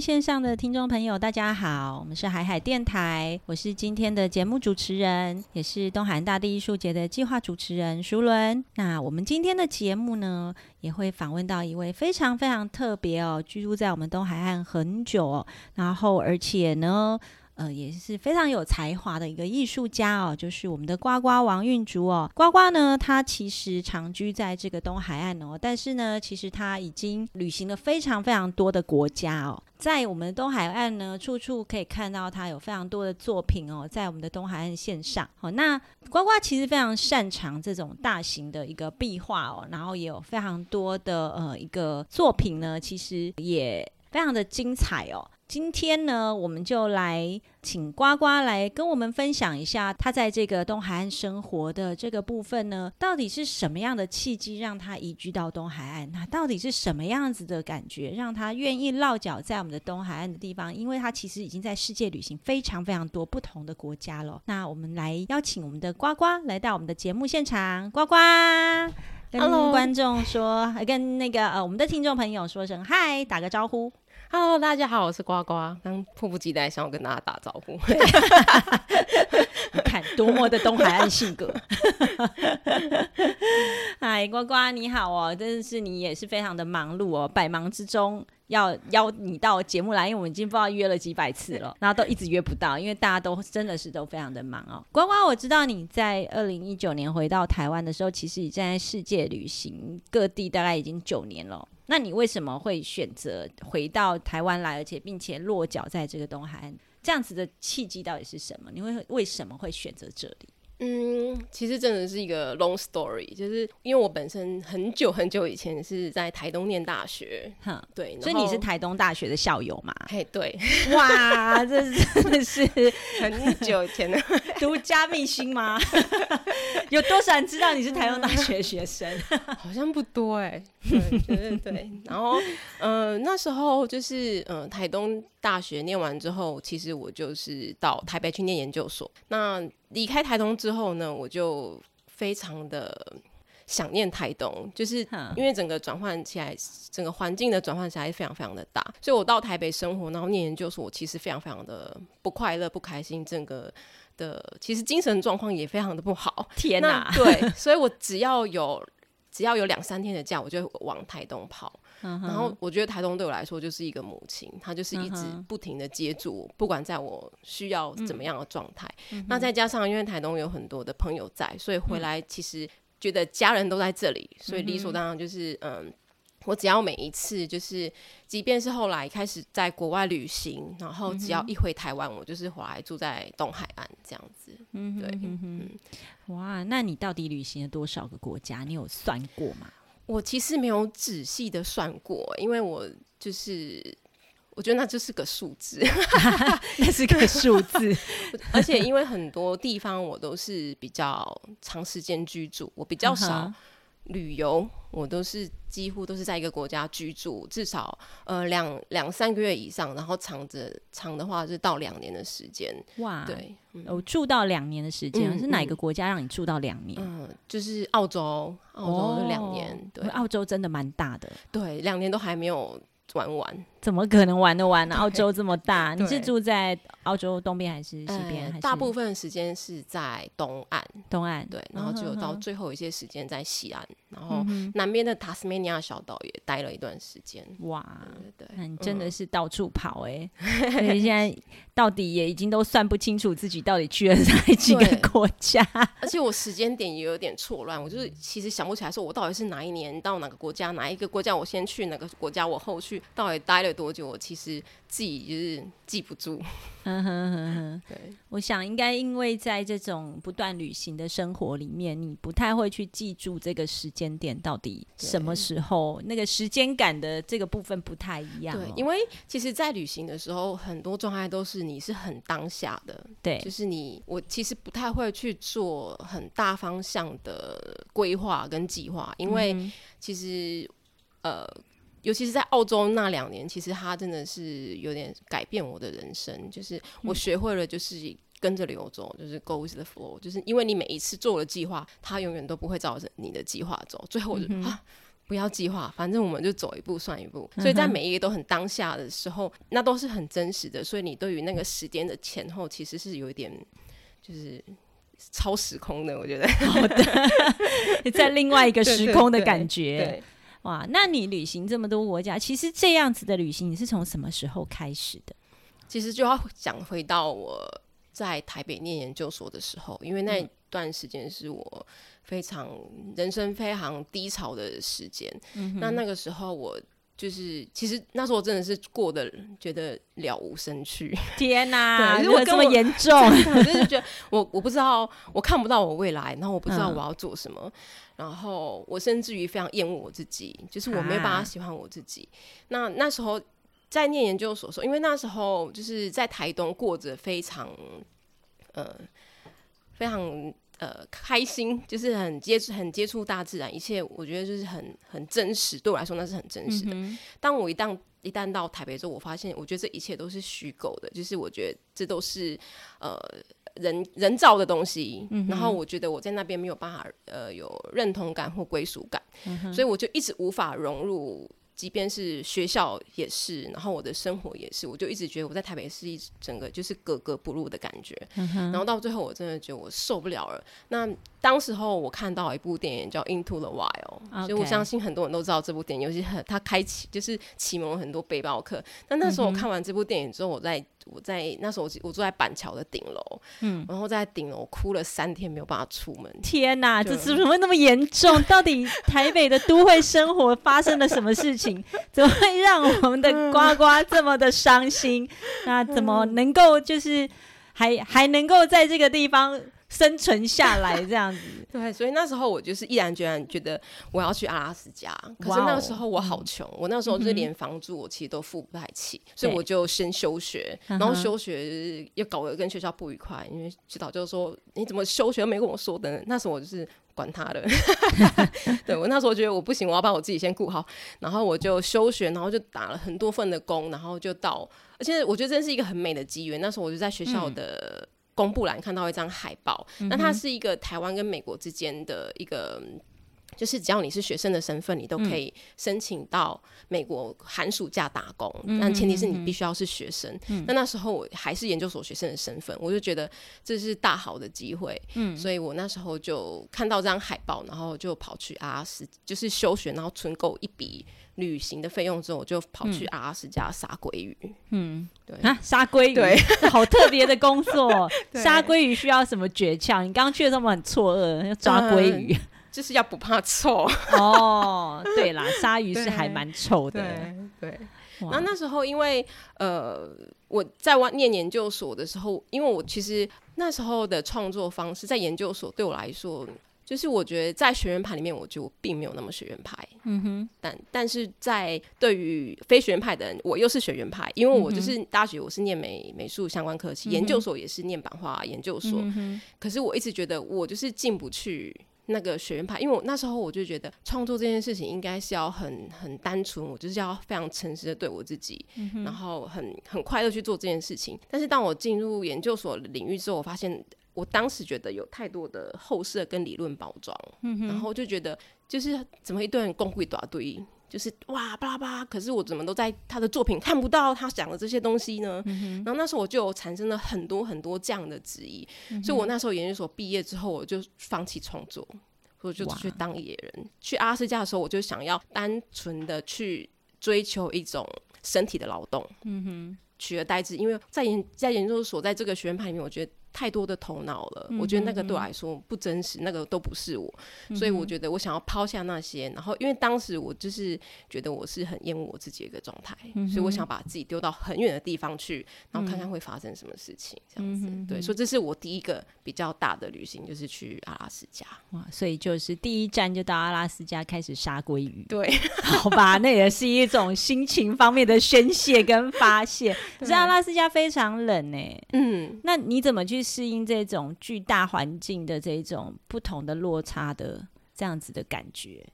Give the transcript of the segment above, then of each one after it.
线上的听众朋友，大家好，我们是海海电台，我是今天的节目主持人，也是东海大地艺术节的计划主持人淑伦。那我们今天的节目呢，也会访问到一位非常非常特别哦，居住在我们东海岸很久，然后而且呢。呃，也是非常有才华的一个艺术家哦，就是我们的呱呱王运竹哦。呱呱呢，他其实长居在这个东海岸哦，但是呢，其实他已经旅行了非常非常多的国家哦。在我们的东海岸呢，处处可以看到他有非常多的作品哦，在我们的东海岸线上。好，那呱呱其实非常擅长这种大型的一个壁画哦，然后也有非常多的呃一个作品呢，其实也非常的精彩哦。今天呢，我们就来请呱呱来跟我们分享一下他在这个东海岸生活的这个部分呢，到底是什么样的契机让他移居到东海岸？那到底是什么样子的感觉让他愿意落脚在我们的东海岸的地方？因为他其实已经在世界旅行非常非常多不同的国家了。那我们来邀请我们的呱呱来到我们的节目现场，呱呱跟观众说，跟那个呃我们的听众朋友说声嗨，打个招呼。Hello，大家好，我是呱呱，刚迫不及待想要跟大家打招呼。你 看多么的东海岸性格。嗨，呱呱你好哦，真的是你也是非常的忙碌哦，百忙之中要邀你到节目来，因为我们已经不知道约了几百次了，然后都一直约不到，因为大家都真的是都非常的忙哦。呱呱，我知道你在二零一九年回到台湾的时候，其实已经在世界旅行各地，大概已经九年了。那你为什么会选择回到台湾来，而且并且落脚在这个东海岸？这样子的契机到底是什么？你会为什么会选择这里？嗯，其实真的是一个 long story，就是因为我本身很久很久以前是在台东念大学，哈，对，所以你是台东大学的校友嘛？嘿，对，哇，这真的是 很久以前的 独家秘辛吗？有多少人知道你是台东大学学生？好像不多哎，对对对。然后，呃，那时候就是呃，台东大学念完之后，其实我就是到台北去念研究所。那离开台东之后呢，我就非常的想念台东，就是因为整个转换起来，整个环境的转换起来非常非常的大，所以我到台北生活，然后念研究所，我其实非常非常的不快乐、不开心，整个的其实精神状况也非常的不好。天哪！对，所以我只要有只要有两三天的假，我就往台东跑。然后我觉得台东对我来说就是一个母亲，她就是一直不停的接住我，不管在我需要怎么样的状态。那再加上因为台东有很多的朋友在，所以回来其实觉得家人都在这里，所以理所当然就是嗯，我只要每一次就是，即便是后来开始在国外旅行，然后只要一回台湾，我就是回来住在东海岸这样子。嗯，对，嗯哇，那你到底旅行了多少个国家？你有算过吗？我其实没有仔细的算过，因为我就是我觉得那就是个数字 那是个数字，而且因为很多地方我都是比较长时间居住，我比较少。旅游，我都是几乎都是在一个国家居住，至少呃两两三个月以上，然后长着长的话是到两年的时间。哇，对，我住到两年的时间，是哪个国家让你住到两年？嗯，就是澳洲，澳洲两年。对，澳洲真的蛮大的。对，两年都还没有。玩玩怎么可能玩得完呢？澳洲这么大，你是住在澳洲东边还是西边？大部分时间是在东岸，东岸对，然后只有到最后一些时间在西岸，然后南边的塔斯曼尼亚小岛也待了一段时间。哇，对，那你真的是到处跑哎！所以现在到底也已经都算不清楚自己到底去了哪几个国家，而且我时间点也有点错乱，我就是其实想不起来，说我到底是哪一年到哪个国家，哪一个国家我先去，哪个国家我后去。到底待了多久？我其实自己就是记不住。嗯哼哼哼，对，我想应该因为在这种不断旅行的生活里面，你不太会去记住这个时间点到底什么时候，那个时间感的这个部分不太一样。对，因为其实，在旅行的时候，很多状态都是你是很当下的。对，就是你，我其实不太会去做很大方向的规划跟计划，因为其实呃。尤其是在澳洲那两年，其实它真的是有点改变我的人生。就是我学会了，就是跟着流走，就是 go with the flow。就是因为你每一次做了计划，它永远都不会照着你的计划走。最后我就啊，不要计划，反正我们就走一步算一步。所以在每一个都很当下的时候，那都是很真实的。所以你对于那个时间的前后，其实是有一点就是超时空的。我觉得，好的，在另外一个时空的感觉。哇，那你旅行这么多国家，其实这样子的旅行，你是从什么时候开始的？其实就要讲回到我在台北念研究所的时候，因为那段时间是我非常人生非常低潮的时间。那那个时候我就是，其实那时候我真的是过得觉得了无生趣。天哪，如果这么严重，我就是觉得我我不知道，我看不到我未来，然后我不知道我要做什么。然后我甚至于非常厌恶我自己，就是我没有办法喜欢我自己。那那时候在念研究所的时候，因为那时候就是在台东过着非常呃非常呃开心，就是很接触很接触大自然，一切我觉得就是很很真实，对我来说那是很真实的。当我一旦一旦到台北之后，我发现我觉得这一切都是虚构的，就是我觉得这都是呃。人人造的东西，然后我觉得我在那边没有办法呃有认同感或归属感，所以我就一直无法融入。即便是学校也是，然后我的生活也是，我就一直觉得我在台北是一整个就是格格不入的感觉。然后到最后，我真的觉得我受不了了。那当时候我看到一部电影叫《Into the Wild》，所以我相信很多人都知道这部电影，尤其很它开启就是启蒙了很多背包客。但那时候我看完这部电影之后，我在我在那时候我我住在板桥的顶楼，嗯，然后在顶楼哭了三天，没有办法出门。天哪，这怎么会那么严重？到底台北的都会生活发生了什么事情？怎么会让我们的呱呱这么的伤心？那怎么能够就是还还能够在这个地方生存下来这样子？对，所以那时候我就是毅然决然觉得我要去阿拉斯加。可是那个时候我好穷，我那时候就是连房租我其实都付不太起，所以我就先休学，然后休学又搞得跟学校不愉快，因为指导就说你怎么休学没跟我说的？那时候我就是。管他的，对我那时候觉得我不行，我要把我自己先顾好，然后我就休学，然后就打了很多份的工，然后就到，而且我觉得真是一个很美的机缘。那时候我就在学校的公布栏看到一张海报，那它是一个台湾跟美国之间的一个。就是只要你是学生的身份，你都可以申请到美国寒暑假打工，但前提是你必须要是学生。那那时候我还是研究所学生的身份，我就觉得这是大好的机会，所以我那时候就看到这张海报，然后就跑去阿拉斯，就是休学，然后存够一笔旅行的费用之后，我就跑去阿拉斯加杀鲑鱼。嗯，对啊，杀鲑鱼，对，好特别的工作。杀鲑鱼需要什么诀窍？你刚刚去的时候很错愕，要抓鲑鱼。就是要不怕臭哦，对啦，鲨鱼是还蛮臭的。对，那那时候因为呃，我在外念研究所的时候，因为我其实那时候的创作方式在研究所对我来说，就是我觉得在学院派里面，我就并没有那么学院派。嗯哼，但但是在对于非学院派的人，我又是学院派，因为我就是大学我是念美美术相关科系，研究所也是念版画研究所。可是我一直觉得我就是进不去。那个学院派，因为我那时候我就觉得创作这件事情应该是要很很单纯，我就是要非常诚实的对我自己，然后很很快乐去做这件事情。但是当我进入研究所领域之后，我发现我当时觉得有太多的后设跟理论包装，然后就觉得就是怎么一顿功贵一大堆。就是哇巴拉巴拉，可是我怎么都在他的作品看不到他讲的这些东西呢？然后那时候我就产生了很多很多这样的质疑，所以我那时候研究所毕业之后，我就放弃创作，我就去当野人。去阿拉斯加的时候，我就想要单纯的去追求一种身体的劳动，嗯哼，取而代之，因为在研在研究所在这个学院派里面，我觉得。太多的头脑了，我觉得那个对我来说不真实，那个都不是我，所以我觉得我想要抛下那些，然后因为当时我就是觉得我是很厌恶我自己的一个状态，所以我想把自己丢到很远的地方去，然后看看会发生什么事情，这样子。对，所以这是我第一个比较大的旅行，就是去阿拉斯加。哇，所以就是第一站就到阿拉斯加开始杀鲑鱼。对，好吧，那也是一种心情方面的宣泄跟发泄。可是阿拉斯加非常冷呢，嗯，那你怎么去？适应这种巨大环境的这种不同的落差的这样子的感觉，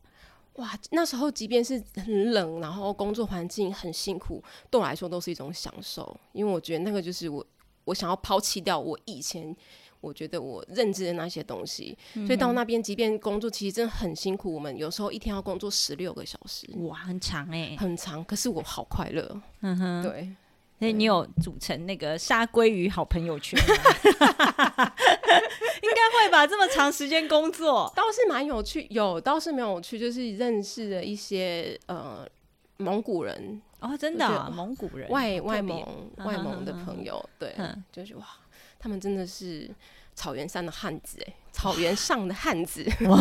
哇！那时候即便是很冷，然后工作环境很辛苦，对我来说都是一种享受，因为我觉得那个就是我我想要抛弃掉我以前我觉得我认知的那些东西。所以到那边，即便工作其实真的很辛苦，我们有时候一天要工作十六个小时，哇，很长哎，很长。可是我好快乐，嗯哼，对。所以你有组成那个沙鲑鱼好朋友圈吗？应该会吧，这么长时间工作。倒是蛮有趣，有倒是没有趣，就是认识了一些呃蒙古人。哦，真的蒙古人外外蒙外蒙的朋友，对，就是哇，他们真的是草原上的汉子哎，草原上的汉子。哇，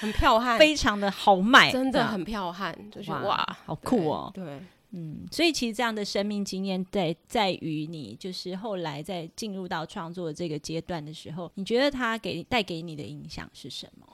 很彪悍，非常的豪迈，真的很彪悍，就是哇，好酷哦，对。嗯，所以其实这样的生命经验在在于你，就是后来在进入到创作这个阶段的时候，你觉得它给带给你的影响是什么？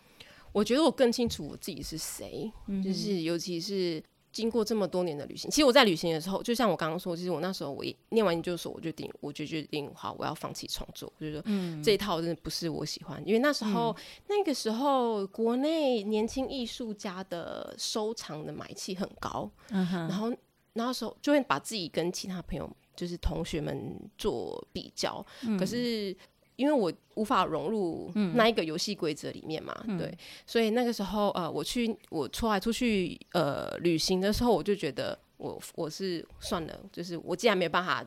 我觉得我更清楚我自己是谁，就是尤其是经过这么多年的旅行。其实我在旅行的时候，就像我刚刚说，其实我那时候我一念完研究所，我就定，我就决定好，我要放弃创作。我就说，嗯，这一套真的不是我喜欢，因为那时候那个时候国内年轻艺术家的收藏的买气很高，然后。那时候就会把自己跟其他朋友，就是同学们做比较，可是因为我无法融入那一个游戏规则里面嘛，对，所以那个时候呃，我去我出来出去呃旅行的时候，我就觉得我我是算了，就是我既然没有办法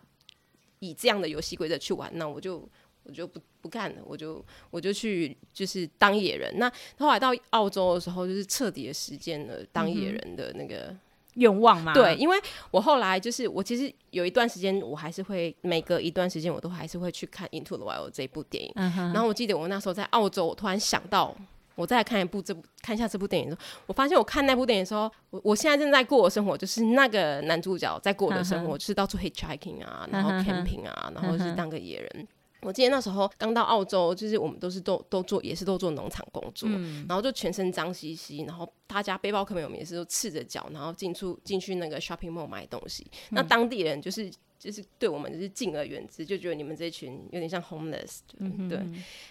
以这样的游戏规则去玩，那我就我就不不干了，我就我就去就是当野人。那后来到澳洲的时候，就是彻底的实践了当野人的那个。愿望吗？对，因为我后来就是我其实有一段时间，我还是会每隔一段时间，我都还是会去看《Into the Wild》这一部电影。然后我记得我那时候在澳洲，我突然想到，我再看一部这部看一下这部电影的时候，我发现我看那部电影的时候，我我现在正在过的生活就是那个男主角在过的生活，就是到处 hitchhiking 啊，然后 camping 啊，然后是当个野人。我记得那时候刚到澳洲，就是我们都是都都做，也是都做农场工作，然后就全身脏兮兮，然后大家背包客们我们也是都赤着脚，然后进出进去那个 shopping mall 买东西。那当地人就是就是对我们就是敬而远之，就觉得你们这群有点像 homeless，对。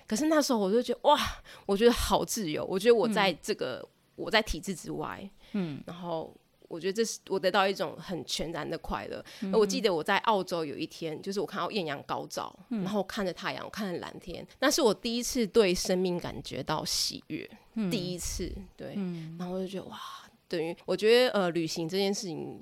可是那时候我就觉得哇，我觉得好自由，我觉得我在这个我在体制之外，嗯，然后。我觉得这是我得到一种很全然的快乐。我记得我在澳洲有一天，就是我看到艳阳高照，然后看着太阳，我看着蓝天，那是我第一次对生命感觉到喜悦，第一次对。然后我就觉得哇，等于我觉得呃，旅行这件事情，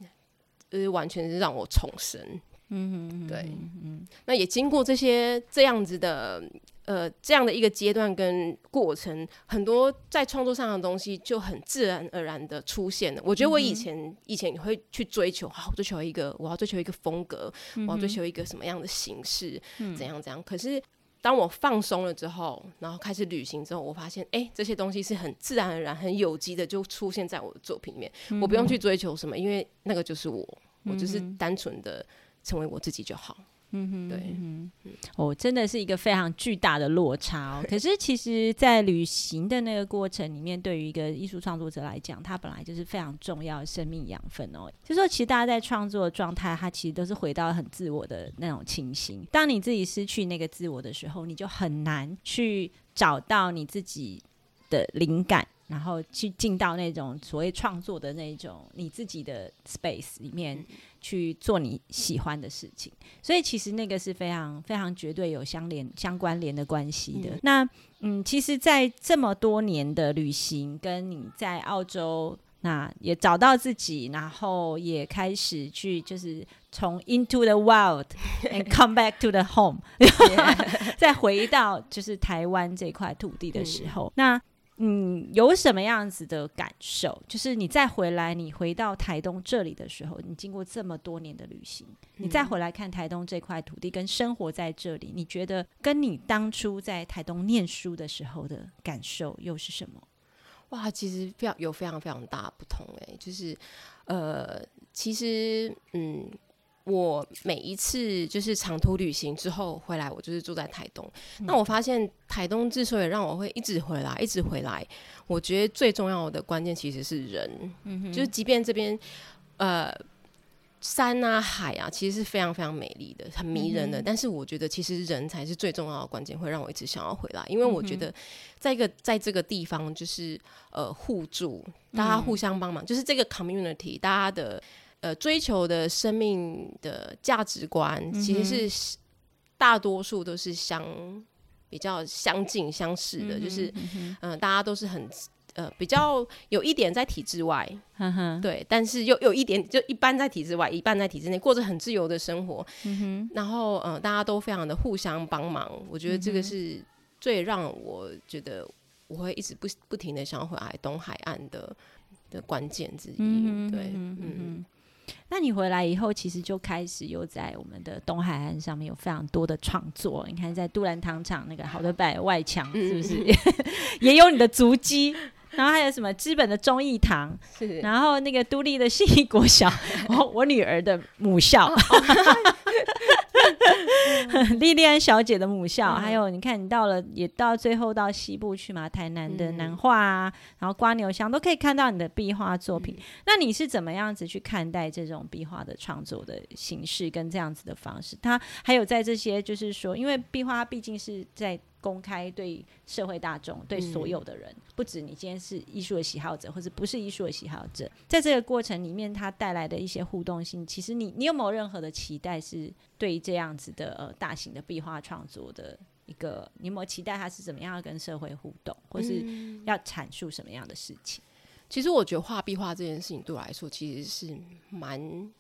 就是，完全是让我重生。嗯，对，嗯，那也经过这些这样子的。呃，这样的一个阶段跟过程，很多在创作上的东西就很自然而然的出现了。我觉得我以前以前会去追求，好追求一个，我要追求一个风格，我要追求一个什么样的形式，怎样怎样。可是当我放松了之后，然后开始旅行之后，我发现，哎，这些东西是很自然而然、很有机的就出现在我的作品里面。我不用去追求什么，因为那个就是我，我就是单纯的成为我自己就好。嗯哼，对，哦，真的是一个非常巨大的落差哦。可是，其实，在旅行的那个过程里面，对于一个艺术创作者来讲，它本来就是非常重要的生命养分哦。就说，其实大家在创作的状态，它其实都是回到很自我的那种情形。当你自己失去那个自我的时候，你就很难去找到你自己的灵感。然后去进到那种所谓创作的那种你自己的 space 里面去做你喜欢的事情，所以其实那个是非常非常绝对有相连相关联的关系的。那嗯，其实，在这么多年的旅行，跟你在澳洲那也找到自己，然后也开始去就是从 into the wild and come back to the home，再回到就是台湾这块土地的时候，那。嗯，有什么样子的感受？就是你再回来，你回到台东这里的时候，你经过这么多年的旅行，你再回来看台东这块土地，跟生活在这里，你觉得跟你当初在台东念书的时候的感受又是什么？哇，其实非常有非常非常大不同诶，就是呃，其实嗯。我每一次就是长途旅行之后回来，我就是住在台东。那我发现台东之所以让我会一直回来，一直回来，我觉得最重要的关键其实是人。嗯就是即便这边呃山啊海啊，其实是非常非常美丽的，很迷人的。但是我觉得其实人才是最重要的关键，会让我一直想要回来。因为我觉得在一个在这个地方，就是呃互助，大家互相帮忙，就是这个 community，大家的。呃，追求的生命的价值观，其实是大多数都是相比较相近相似的，就是嗯，大家都是很。呃，比较有一点在体制外，对，但是又有一点就一般在体制外，一半在体制内，过着很自由的生活。然后，嗯，大家都非常的互相帮忙，我觉得这个是最让我觉得我会一直不不停的想要回来东海岸的的关键之一。对，嗯。那你回来以后，其实就开始又在我们的东海岸上面有非常多的创作。你看，在杜兰糖厂那个好的摆外墙，是不是 也有你的足迹？然后还有什么资本的忠义堂，然后那个都立的信义国小，我我女儿的母校，莉莉安小姐的母校，还有你看你到了也到最后到西部去嘛，台南的南画啊，然后瓜牛乡都可以看到你的壁画作品。那你是怎么样子去看待这种壁画的创作的形式跟这样子的方式？它还有在这些就是说，因为壁画毕竟是在。公开对社会大众，对所有的人，不止你今天是艺术的喜好者，或者不是艺术的喜好者，在这个过程里面，它带来的一些互动性，其实你你有没有任何的期待，是对这样子的呃大型的壁画创作的一个，你有没有期待它是怎么样跟社会互动，或是要阐述什么样的事情？其实我觉得画壁画这件事情对我来说，其实是蛮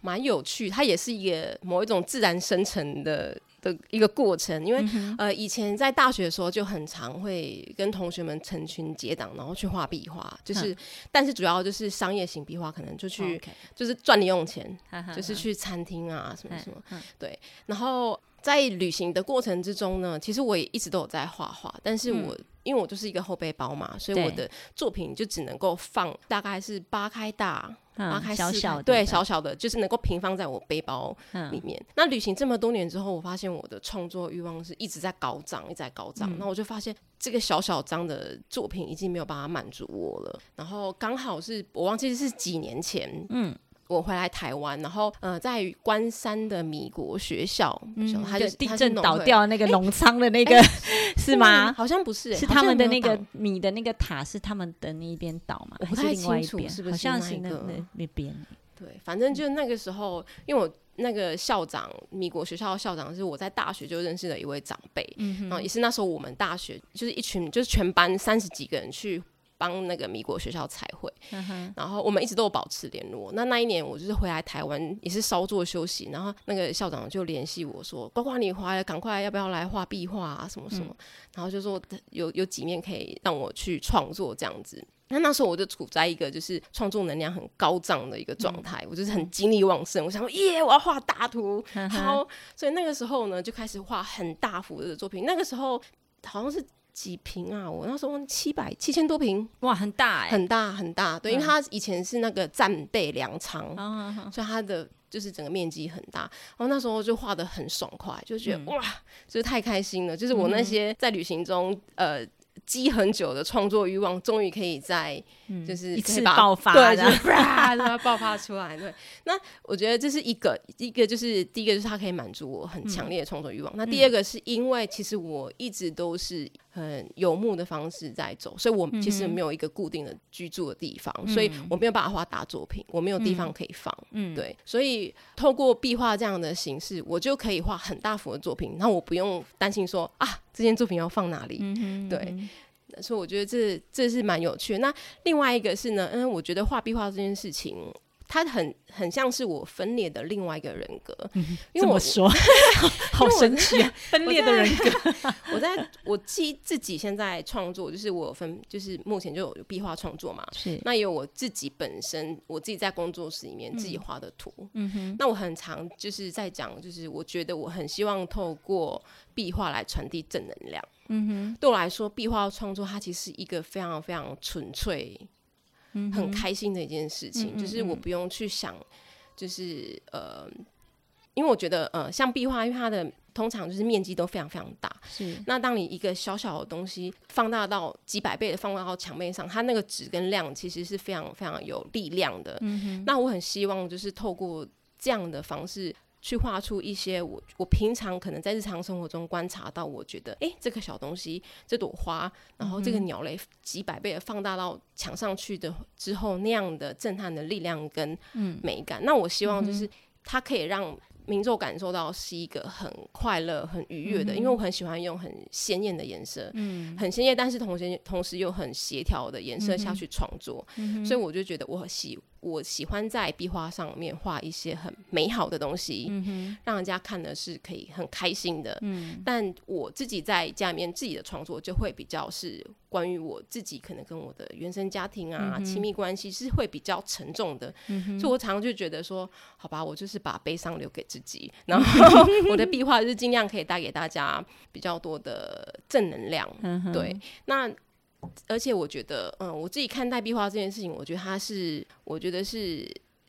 蛮有趣，它也是一个某一种自然生成的。的一个过程，因为呃，以前在大学的时候就很常会跟同学们成群结党，然后去画壁画，就是，但是主要就是商业型壁画，可能就去就是赚零用钱，就是去餐厅啊什么什么，对。然后在旅行的过程之中呢，其实我也一直都有在画画，但是我因为我就是一个后背包嘛，所以我的作品就只能够放大概是八开大。拉开小小的，对，小小的，就是能够平放在我背包里面。那旅行这么多年之后，我发现我的创作欲望是一直在高涨，一直在高涨。那我就发现这个小小张的作品已经没有办法满足我了。然后刚好是我忘记是几年前，嗯。我回来台湾，然后呃，在关山的米国学校，嗯，就地震倒掉那个农仓的那个是吗？好像不是，是他们的那个米的那个塔是他们的那一边倒嘛？我不太清楚，是不是？好像是那那边。对，反正就那个时候，因为我那个校长，米国学校的校长是我在大学就认识的一位长辈，嗯，然后也是那时候我们大学就是一群就是全班三十几个人去。帮那个米国学校彩绘，然后我们一直都有保持联络。那那一年我就是回来台湾，也是稍作休息，然后那个校长就联系我说：“呱呱，你回来，赶快要不要来画壁画啊？什么什么？”然后就说有有几面可以让我去创作这样子。那那时候我就处在一个就是创作能量很高涨的一个状态，我就是很精力旺盛。我想说耶，我要画大图，然后，所以那个时候呢就开始画很大幅的作品。那个时候好像是。几平啊？我那时候七百七千多平，哇，很大哎，很大很大。对，因为它以前是那个战备粮仓，所以它的就是整个面积很大。然后那时候就画的很爽快，就觉得哇，就是太开心了。就是我那些在旅行中呃积很久的创作欲望，终于可以在就是一次爆发，对，啪，它爆发出来。对，那我觉得这是一个一个就是第一个就是它可以满足我很强烈的创作欲望。那第二个是因为其实我一直都是。很游牧的方式在走，所以我其实没有一个固定的居住的地方，所以我没有办法画大作品，我没有地方可以放。嗯，对，所以透过壁画这样的形式，我就可以画很大幅的作品，那我不用担心说啊，这件作品要放哪里。嗯对，所以我觉得这这是蛮有趣。那另外一个是呢，嗯，我觉得画壁画这件事情。他很很像是我分裂的另外一个人格，因为我说 好神奇啊，分裂的人格。我在我记自己现在创作，就是我分，就是目前就有壁画创作嘛，是那也有我自己本身，我自己在工作室里面自己画的图。嗯哼，那我很常就是在讲，就是我觉得我很希望透过壁画来传递正能量。嗯哼，对我来说，壁画创作它其实是一个非常非常纯粹。很开心的一件事情，就是我不用去想，就是呃，因为我觉得呃，像壁画，因为它的通常就是面积都非常非常大，是。那当你一个小小的东西放大到几百倍的放大到墙面上，它那个质跟量其实是非常非常有力量的。嗯那我很希望就是透过这样的方式。去画出一些我我平常可能在日常生活中观察到，我觉得哎，这个小东西，这朵花，然后这个鸟类几百倍的放大到墙上去的之后，那样的震撼的力量跟美感。那我希望就是它可以让。民众感受到是一个很快乐、很愉悦的，因为我很喜欢用很鲜艳的颜色，嗯，很鲜艳，但是同时同时又很协调的颜色下去创作，所以我就觉得我喜。我喜欢在壁画上面画一些很美好的东西，嗯让人家看的是可以很开心的。嗯，但我自己在家里面自己的创作就会比较是关于我自己可能跟我的原生家庭啊、亲密关系是会比较沉重的。嗯所以我常常就觉得说，好吧，我就是把悲伤留给自己，然后 我的壁画就是尽量可以带给大家比较多的正能量。嗯对，那。而且我觉得，嗯，我自己看待壁画这件事情，我觉得它是，我觉得是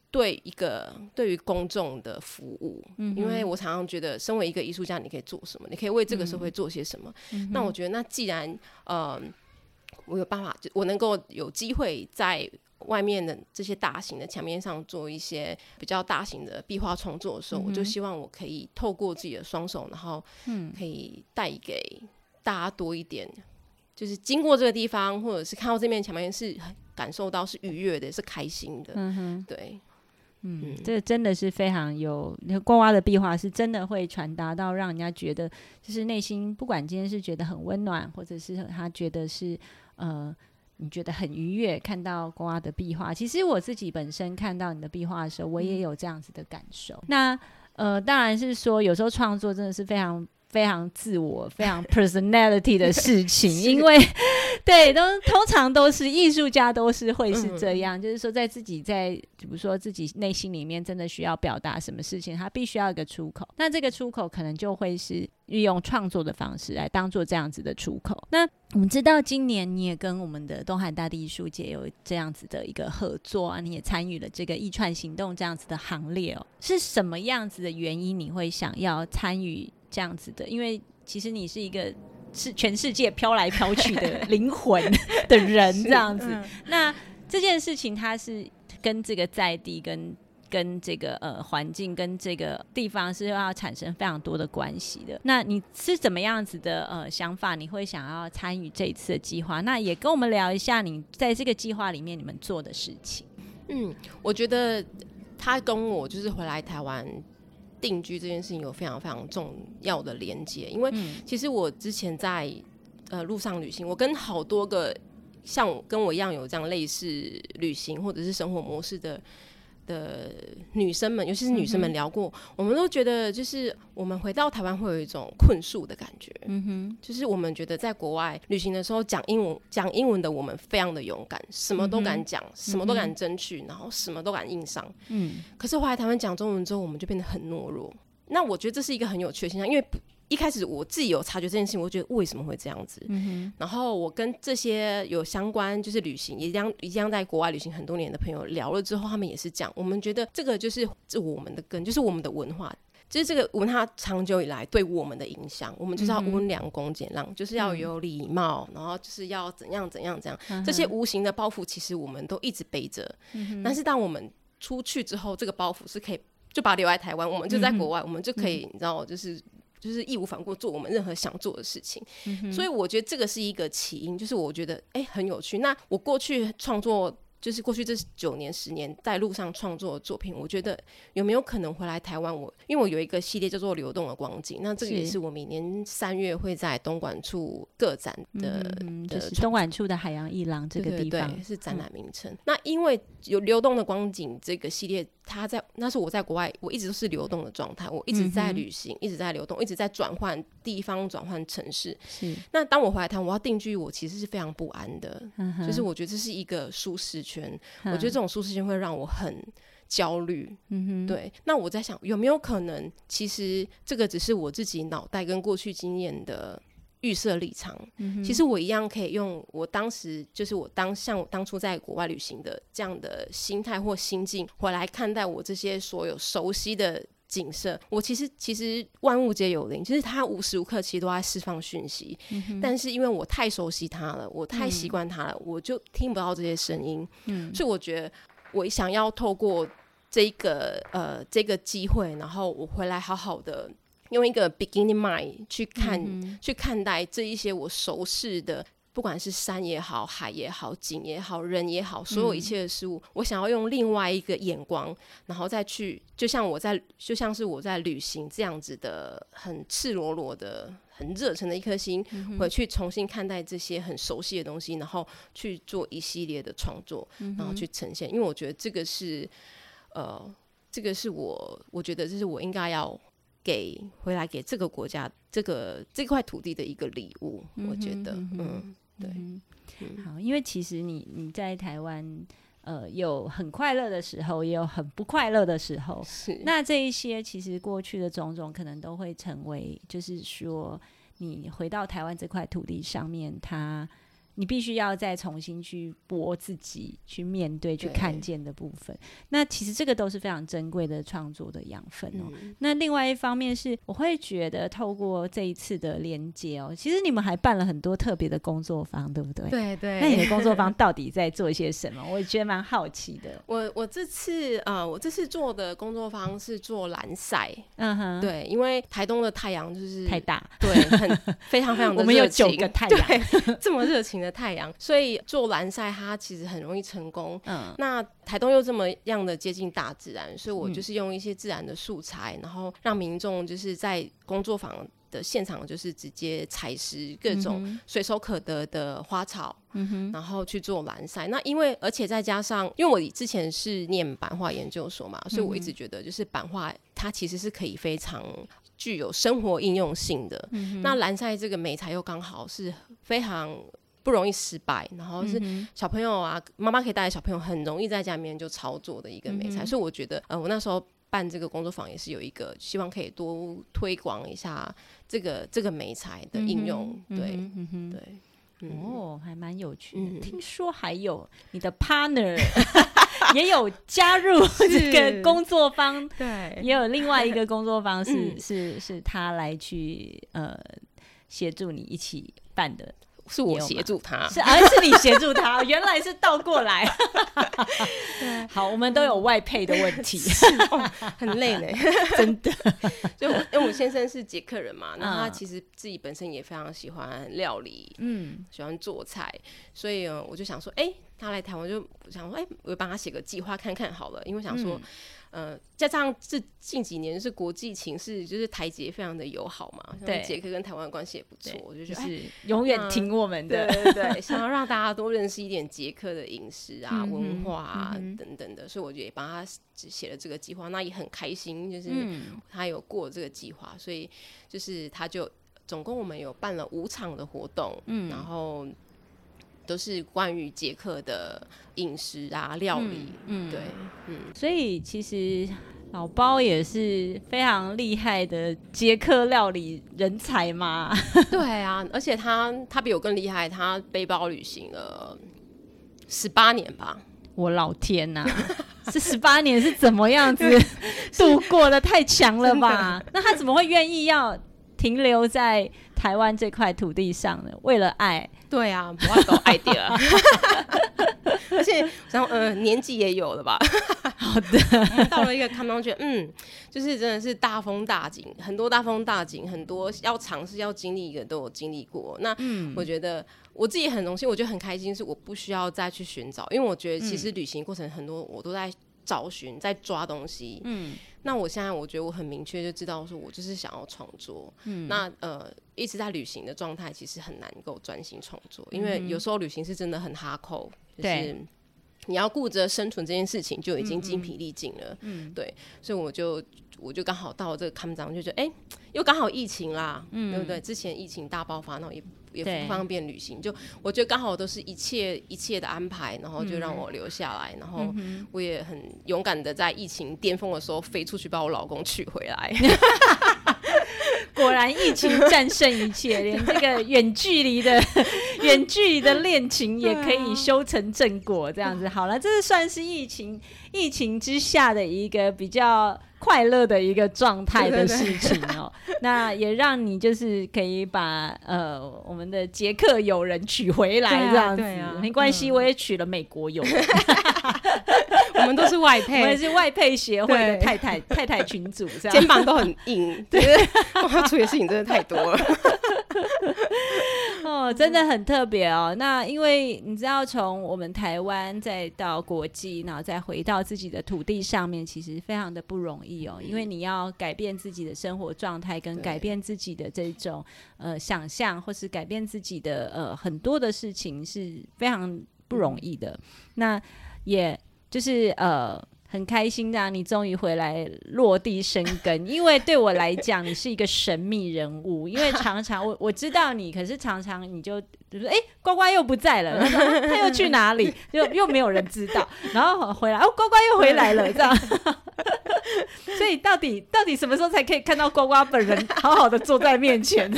对一个对于公众的服务。嗯，因为我常常觉得，身为一个艺术家，你可以做什么？你可以为这个社会做些什么？那我觉得，那既然，呃，我有办法，我能够有机会在外面的这些大型的墙面上做一些比较大型的壁画创作的时候，我就希望我可以透过自己的双手，然后，嗯，可以带给大家多一点。就是经过这个地方，或者是看到这面墙面，是感受到是愉悦的，是开心的。嗯哼，对，嗯，这真的是非常有那个瓜瓜的壁画，是真的会传达到让人家觉得，就是内心不管今天是觉得很温暖，或者是他觉得是呃，你觉得很愉悦，看到瓜瓜的壁画。其实我自己本身看到你的壁画的时候，我也有这样子的感受。那呃，当然是说有时候创作真的是非常。非常自我、非常 personality 的事情，因为对都通常都是艺术家都是会是这样，就是说在自己在比如说自己内心里面真的需要表达什么事情，他必须要一个出口，那这个出口可能就会是运用创作的方式来当做这样子的出口。那我们知道今年你也跟我们的东海大地艺术节有这样子的一个合作啊，你也参与了这个一串行动这样子的行列哦，是什么样子的原因你会想要参与？这样子的，因为其实你是一个是全世界飘来飘去的灵魂 的人，这样子。那这件事情它是跟这个在地、跟跟这个呃环境、跟这个地方是要产生非常多的关系的。那你是怎么样子的呃想法？你会想要参与这一次的计划？那也跟我们聊一下你在这个计划里面你们做的事情。嗯，我觉得他跟我就是回来台湾。定居这件事情有非常非常重要的连接，因为其实我之前在呃路上旅行，我跟好多个像跟我一样有这样类似旅行或者是生活模式的。的女生们，尤其是女生们聊过，我们都觉得就是我们回到台湾会有一种困束的感觉。嗯哼，就是我们觉得在国外旅行的时候讲英文，讲英文的我们非常的勇敢，什么都敢讲，什么都敢争取，然后什么都敢硬上。嗯，可是回来台湾讲中文之后，我们就变得很懦弱。那我觉得这是一个很有趣的现象，因为。一开始我自己有察觉这件事情，我觉得为什么会这样子？然后我跟这些有相关就是旅行，也将也将在国外旅行很多年的朋友聊了之后，他们也是讲，我们觉得这个就是这我们的根，就是我们的文化，就是这个文化长久以来对我们的影响。我们就是要温良恭俭让，就是要有礼貌，然后就是要怎样怎样怎样。这些无形的包袱，其实我们都一直背着。但是当我们出去之后，这个包袱是可以就把它留在台湾，我们就在国外，我们就可以你知道就是。就是义无反顾做我们任何想做的事情，所以我觉得这个是一个起因，就是我觉得哎很有趣。那我过去创作。就是过去这九年、十年在路上创作的作品，我觉得有没有可能回来台湾？我因为我有一个系列叫做《流动的光景》，那这个也是我每年三月会在东莞处个展的，就是东莞处的海洋一廊这个地方是展览名称。那因为有《流动的光景》这个系列，它在那是我在国外，我一直都是流动的状态，我一直在旅行，一直在流动，一直在转换地方、转换城市。是那当我回来台湾，我要定居，我其实是非常不安的，就是我觉得这是一个舒适。圈，我觉得这种舒适圈会让我很焦虑。嗯哼，对。那我在想，有没有可能，其实这个只是我自己脑袋跟过去经验的预设立场。嗯其实我一样可以用我当时就是我当像我当初在国外旅行的这样的心态或心境回来看待我这些所有熟悉的。景色，我其实其实万物皆有灵，就是它无时无刻其实都在释放讯息，但是因为我太熟悉它了，我太习惯它了，我就听不到这些声音。嗯，所以我觉得我想要透过这个呃这个机会，然后我回来好好的用一个 beginning mind 去看去看待这一些我熟悉的不管是山也好，海也好，景也好，人也好，所有一切的事物，我想要用另外一个眼光，然后再去，就像我在，就像是我在旅行这样子的，很赤裸裸的、很热忱的一颗心，回去重新看待这些很熟悉的东西，然后去做一系列的创作，然后去呈现。因为我觉得这个是，呃，这个是我，我觉得这是我应该要。给回来给这个国家这个这块土地的一个礼物，我觉得，嗯，对，好，因为其实你你在台湾，呃，有很快乐的时候，也有很不快乐的时候，是。那这一些其实过去的种种，可能都会成为，就是说你回到台湾这块土地上面，它。你必须要再重新去播自己，去面对、去看见的部分。那其实这个都是非常珍贵的创作的养分哦。那另外一方面是，我会觉得透过这一次的连接哦，其实你们还办了很多特别的工作坊，对不对？对对。那你的工作坊 到底在做一些什么？我也觉得蛮好奇的。我我这次呃，我这次做的工作坊是做蓝晒。嗯哼。对，因为台东的太阳就是太大，对，很非常非常 的我们有九个太阳，这么热情。的太阳，所以做蓝晒它其实很容易成功。嗯，那台东又这么样的接近大自然，所以我就是用一些自然的素材，然后让民众就是在工作坊的现场，就是直接采食各种随手可得的花草，嗯，然后去做蓝晒。那因为而且再加上，因为我之前是念版画研究所嘛，所以我一直觉得就是版画它其实是可以非常具有生活应用性的。那蓝晒这个美材又刚好是非常。不容易失败，然后是小朋友啊，妈妈可以带着小朋友，很容易在家里面就操作的一个美材，所以我觉得，呃，我那时候办这个工作坊也是有一个希望可以多推广一下这个这个美材的应用，对，对，哦，还蛮有趣的。听说还有你的 partner 也有加入这个工作坊，对，也有另外一个工作坊是是是他来去呃协助你一起办的。是我协助他，是而是你协助他，原来是倒过来。好，我们都有外配的问题，很累呢，真的。就因为我先生是捷克人嘛，那他其实自己本身也非常喜欢料理，嗯，喜欢做菜，所以我就想说，哎，他来台湾就想说，哎，我帮他写个计划看看好了，因为想说。呃，加上这近几年是国际情势，就是台捷非常的友好嘛，对，捷克跟台湾关系也不错，我就觉得是永远听我们的，对对对，想要让大家多认识一点捷克的饮食啊、文化啊等等的，所以我就也帮他写了这个计划，那也很开心，就是他有过这个计划，所以就是他就总共我们有办了五场的活动，嗯，然后。都是关于捷克的饮食啊，料理，嗯，对，嗯，所以其实老包也是非常厉害的捷克料理人才嘛。对啊，而且他他比我更厉害，他背包旅行了十八年吧。我老天呐，这十八年是怎么样子 度过的？太强了吧？那他怎么会愿意要停留在台湾这块土地上呢？为了爱。对啊，不要搞 idea！而且，然后呃，年纪也有了吧？好的，到了一个看上去，嗯，就是真的是大风大景，很多大风大景，很多要尝试要经历一个都有经历过。那我觉得我自己很荣幸，我觉得很开心，是我不需要再去寻找，因为我觉得其实旅行过程很多我都在找寻，在抓东西。嗯。那我现在我觉得我很明确就知道说，我就是想要创作。嗯，那呃一直在旅行的状态，其实很难够专心创作，因为有时候旅行是真的很哈扣，就是你要顾着生存这件事情就已经精疲力尽了。嗯，对，所以我就我就刚好到这个康章，就觉得哎，又刚好疫情啦，对不对？之前疫情大爆发，那也。也不方便旅行，就我觉得刚好都是一切一切的安排，然后就让我留下来，然后我也很勇敢的在疫情巅峰的时候飞出去把我老公娶回来。果然疫情战胜一切，连这个远距离的 远距离的恋情也可以修成正果，这样子。好了，这是算是疫情疫情之下的一个比较。快乐的一个状态的事情哦，那也让你就是可以把呃我们的捷克友人娶回来这样子，没关系，我也娶了美国友人，我们都是外配，我也是外配协会的太太太太群主，肩膀都很硬，对，我要处理的事情真的太多了。哦，哦，真的很特别哦。那因为你知道，从我们台湾再到国际，然后再回到自己的土地上面，其实非常的不容易哦。因为你要改变自己的生活状态，跟改变自己的这种呃想象，或是改变自己的呃很多的事情，是非常不容易的。那也就是呃。很开心的，你终于回来落地生根。因为对我来讲，你是一个神秘人物。因为常常 我我知道你，可是常常你就就说：“哎，呱呱又不在了，他又去哪里？” 又又没有人知道。然后回来，哦，呱呱又回来了，这样。所以到底到底什么时候才可以看到呱呱本人好好的坐在面前？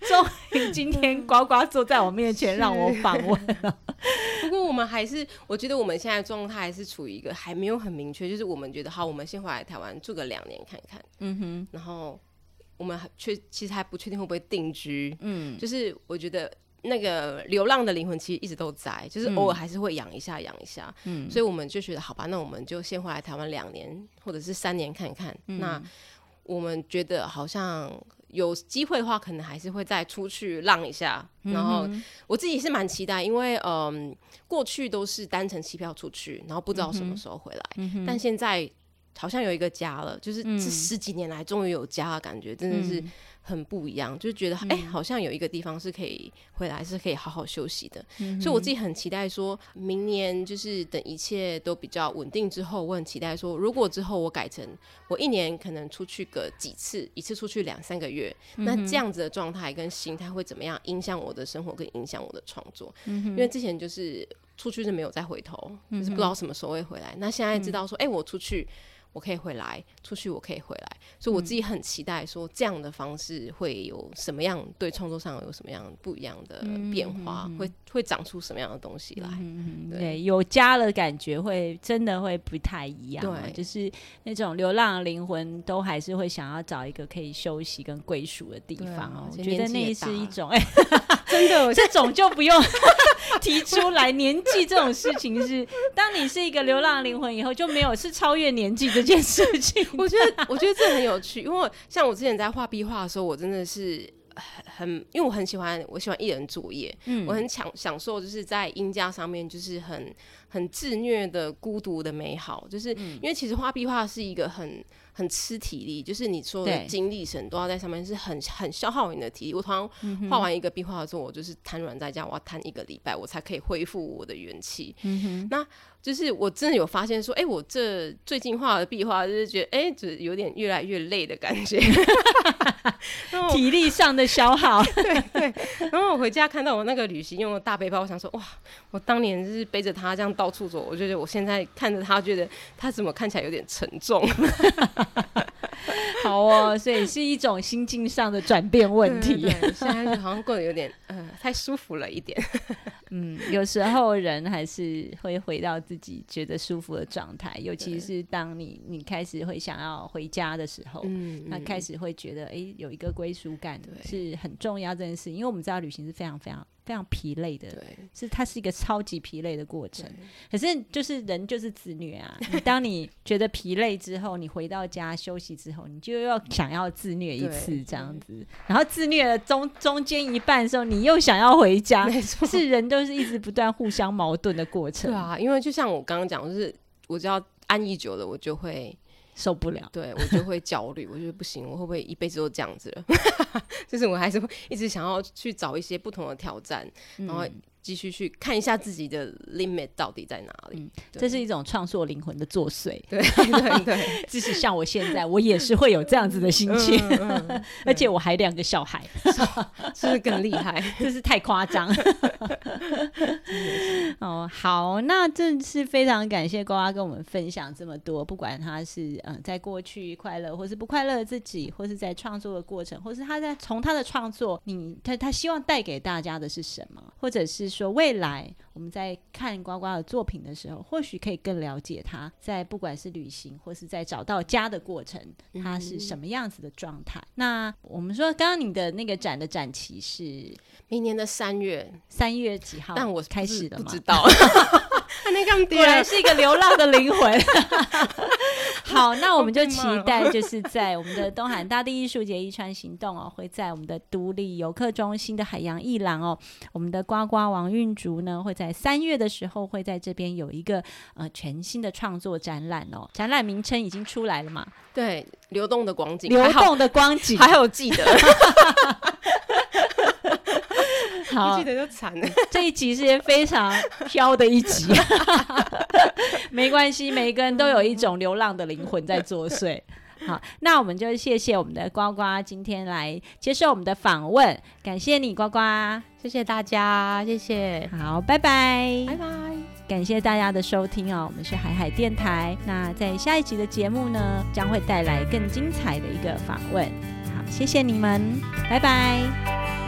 终于今天呱呱坐在我面前让我访问了。不过我们还是，我觉得我们现在状态还是处于一个还没有很明确，就是我们觉得好，我们先回来台湾住个两年看看。嗯哼，然后我们确其实还不确定会不会定居。嗯，就是我觉得。那个流浪的灵魂其实一直都在，就是偶尔还是会养一下养一下，嗯，所以我们就觉得好吧，那我们就先回来台湾两年或者是三年看看。那我们觉得好像有机会的话，可能还是会再出去浪一下。然后我自己是蛮期待，因为嗯，过去都是单程机票出去，然后不知道什么时候回来，但现在好像有一个家了，就是这十几年来终于有家的感觉，真的是。很不一样，就觉得哎，好像有一个地方是可以回来，是可以好好休息的。所以我自己很期待，说明年就是等一切都比较稳定之后，我很期待说，如果之后我改成我一年可能出去个几次，一次出去两三个月，那这样子的状态跟心态会怎么样影响我的生活，跟影响我的创作？因为之前就是出去是没有再回头，就是不知道什么时候会回来。那现在知道说，哎，我出去。我可以回来，出去我可以回来，所以我自己很期待说这样的方式会有什么样对创作上有什么样不一样的变化，会会长出什么样的东西来？对，有家的感觉会真的会不太一样。对，就是那种流浪的灵魂都还是会想要找一个可以休息跟归属的地方哦。我觉得那是一种哎，真的这种就不用 提出来。年纪这种事情是，当你是一个流浪灵魂以后，就没有是超越年纪这。件事情，我觉得 我觉得这很有趣，因为像我之前在画壁画的时候，我真的是很，因为我很喜欢，我喜欢一人作业，嗯，我很享享受，就是在音架上面，就是很很自虐的孤独的美好，就是因为其实画壁画是一个很。很吃体力，就是你说的精力神都要在上面，是很很消耗你的体力。我通常画完一个壁画之后，我就是瘫软在家，我要瘫一个礼拜，我才可以恢复我的元气。嗯那就是我真的有发现说，哎，我这最近画的壁画，就是觉得哎，就有点越来越累的感觉，体力上的消耗。对对。然后我回家看到我那个旅行用的大背包，我想说，哇，我当年就是背着它这样到处走，我觉得我现在看着它，觉得它怎么看起来有点沉重。好哦，所以是一种心境上的转变问题。现在好像过得有点，呃，太舒服了一点。嗯，有时候人还是会回到自己觉得舒服的状态，尤其是当你你开始会想要回家的时候，嗯，那开始会觉得，哎，有一个归属感是很重要这件事。因为我们知道旅行是非常非常。非常疲累的，是它是一个超级疲累的过程。可是就是人就是自虐啊！你当你觉得疲累之后，你回到家休息之后，你就要想要自虐一次这样子。然后自虐了中中间一半的时候，你又想要回家。是人都是一直不断互相矛盾的过程。对啊，因为就像我刚刚讲，就是我只要安逸久了，我就会。受不了，对我就会焦虑，我觉得不行，我会不会一辈子都这样子了？就是我还是会一直想要去找一些不同的挑战，然后。继续去看一下自己的 limit 到底在哪里，这是一种创作灵魂的作祟。对对 对，即使像我现在，我也是会有这样子的心情，而且我还两个小孩，是不是更厉害？这是太夸张。哦，好，那真是非常感谢呱呱跟我们分享这么多，不管他是嗯在过去快乐或是不快乐的自己，或是在创作的过程，或是他在从他的创作，你他他希望带给大家的是什么，或者是。说未来我们在看呱呱的作品的时候，或许可以更了解他在不管是旅行或是在找到家的过程，他是什么样子的状态。那我们说，刚刚你的那个展的展期是明年的三月三月几号？但我开始的不知道。果然是一个流浪的灵魂。好，那我们就期待，就是在我们的东海大地艺术节一川行动哦，会在我们的独立游客中心的海洋艺廊哦，我们的呱呱王运竹呢，会在三月的时候会在这边有一个呃全新的创作展览哦，展览名称已经出来了嘛？对，流动的光景，流动的光景，还有记得。好，记得就惨了。这一集是非常飘的一集，没关系，每个人都有一种流浪的灵魂在作祟。好，那我们就谢谢我们的呱呱今天来接受我们的访问，感谢你呱呱，谢谢大家，谢谢，好，拜拜，拜拜，感谢大家的收听哦，我们是海海电台，那在下一集的节目呢，将会带来更精彩的一个访问，好，谢谢你们，拜拜。